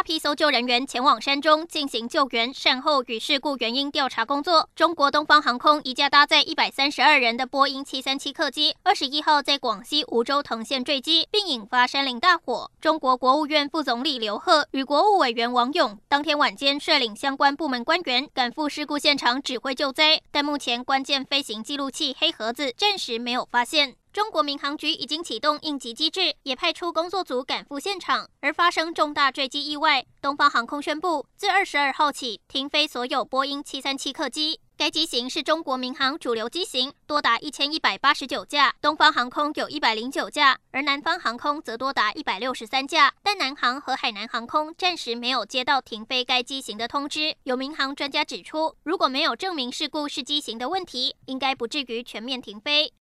大批搜救人员前往山中进行救援、善后与事故原因调查工作。中国东方航空一架搭载一百三十二人的波音七三七客机，二十一号在广西梧州藤县坠机，并引发山林大火。中国国务院副总理刘鹤与国务委员王勇当天晚间率领相关部门官员赶赴事故现场指挥救灾，但目前关键飞行记录器黑盒子暂时没有发现。中国民航局已经启动应急机制，也派出工作组赶赴现场。而发生重大坠机意外，东方航空宣布自二十二号起停飞所有波音七三七客机。该机型是中国民航主流机型，多达一千一百八十九架。东方航空有一百零九架，而南方航空则多达一百六十三架。但南航和海南航空暂时没有接到停飞该机型的通知。有民航专家指出，如果没有证明事故是机型的问题，应该不至于全面停飞。